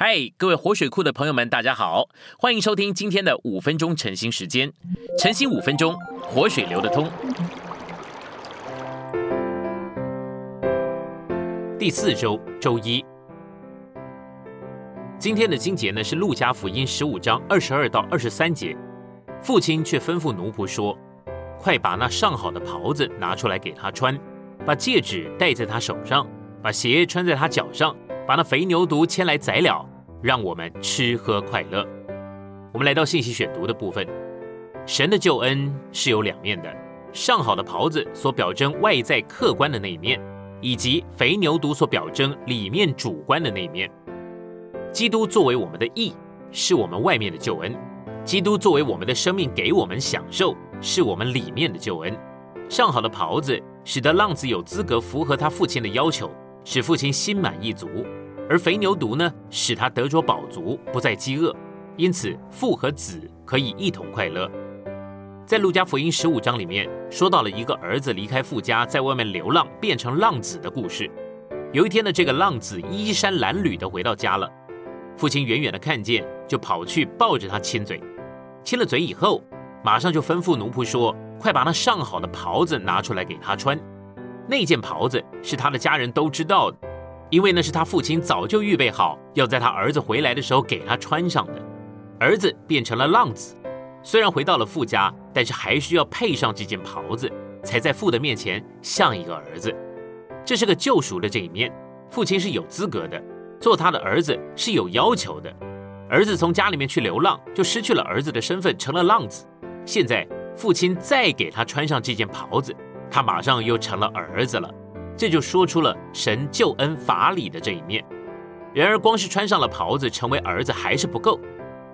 嗨，各位活水库的朋友们，大家好，欢迎收听今天的五分钟晨兴时间。晨兴五分钟，活水流得通。第四周周一，今天的经节呢是路加福音十五章二十二到二十三节。父亲却吩咐奴仆说：“快把那上好的袍子拿出来给他穿，把戒指戴在他手上，把鞋穿在他脚上。”把那肥牛犊牵来宰了，让我们吃喝快乐。我们来到信息选读的部分。神的救恩是有两面的：上好的袍子所表征外在客观的那一面，以及肥牛犊所表征里面主观的那一面。基督作为我们的义，是我们外面的救恩；基督作为我们的生命给我们享受，是我们里面的救恩。上好的袍子使得浪子有资格符合他父亲的要求，使父亲心满意足。而肥牛犊呢，使他得着饱足，不再饥饿，因此父和子可以一同快乐。在路加福音十五章里面，说到了一个儿子离开父家，在外面流浪，变成浪子的故事。有一天呢，这个浪子衣衫褴褛的回到家了，父亲远远的看见，就跑去抱着他亲嘴。亲了嘴以后，马上就吩咐奴仆说：“快把那上好的袍子拿出来给他穿。”那件袍子是他的家人都知道的。因为那是他父亲早就预备好，要在他儿子回来的时候给他穿上的。儿子变成了浪子，虽然回到了父家，但是还需要配上这件袍子，才在父的面前像一个儿子。这是个救赎的这一面，父亲是有资格的，做他的儿子是有要求的。儿子从家里面去流浪，就失去了儿子的身份，成了浪子。现在父亲再给他穿上这件袍子，他马上又成了儿子了。这就说出了神救恩法理的这一面。然而，光是穿上了袍子成为儿子还是不够。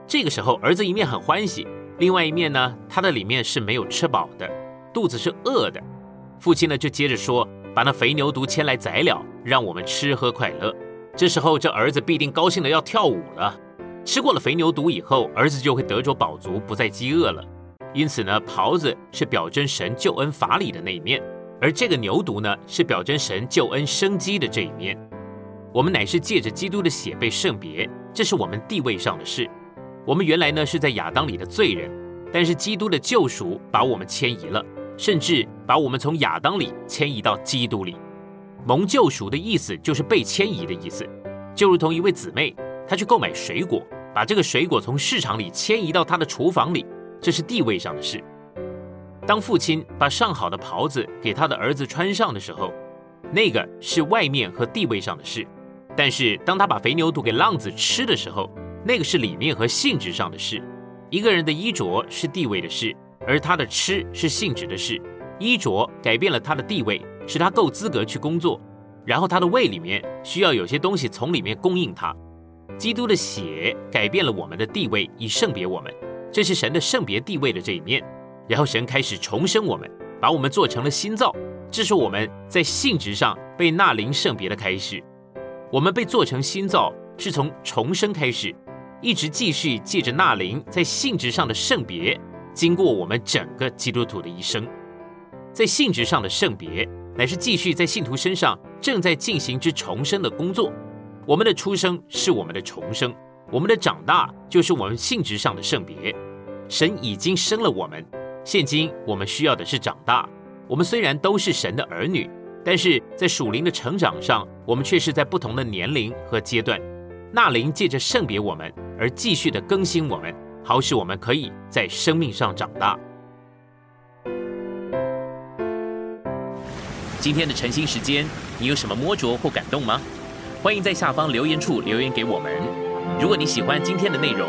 这个时候，儿子一面很欢喜，另外一面呢，他的里面是没有吃饱的，肚子是饿的。父亲呢，就接着说：“把那肥牛犊牵来宰了，让我们吃喝快乐。”这时候，这儿子必定高兴的要跳舞了。吃过了肥牛犊以后，儿子就会得着饱足，不再饥饿了。因此呢，袍子是表征神救恩法理的那一面。而这个牛犊呢，是表征神救恩生机的这一面。我们乃是借着基督的血被圣别，这是我们地位上的事。我们原来呢是在亚当里的罪人，但是基督的救赎把我们迁移了，甚至把我们从亚当里迁移到基督里。蒙救赎的意思就是被迁移的意思，就如同一位姊妹，她去购买水果，把这个水果从市场里迁移到她的厨房里，这是地位上的事。当父亲把上好的袍子给他的儿子穿上的时候，那个是外面和地位上的事；但是当他把肥牛肚给浪子吃的时候，那个是里面和性质上的事。一个人的衣着是地位的事，而他的吃是性质的事。衣着改变了他的地位，使他够资格去工作，然后他的胃里面需要有些东西从里面供应他。基督的血改变了我们的地位，以圣别我们，这是神的圣别地位的这一面。然后神开始重生我们，把我们做成了新造，这是我们在性质上被纳灵圣别的开始。我们被做成新造，是从重生开始，一直继续借着纳灵在性质上的圣别，经过我们整个基督徒的一生。在性质上的圣别，乃是继续在信徒身上正在进行之重生的工作。我们的出生是我们的重生，我们的长大就是我们性质上的圣别。神已经生了我们。现今我们需要的是长大。我们虽然都是神的儿女，但是在属灵的成长上，我们却是在不同的年龄和阶段。那灵借着圣别我们而继续的更新我们，好使我们可以在生命上长大。今天的晨兴时间，你有什么摸着或感动吗？欢迎在下方留言处留言给我们。如果你喜欢今天的内容，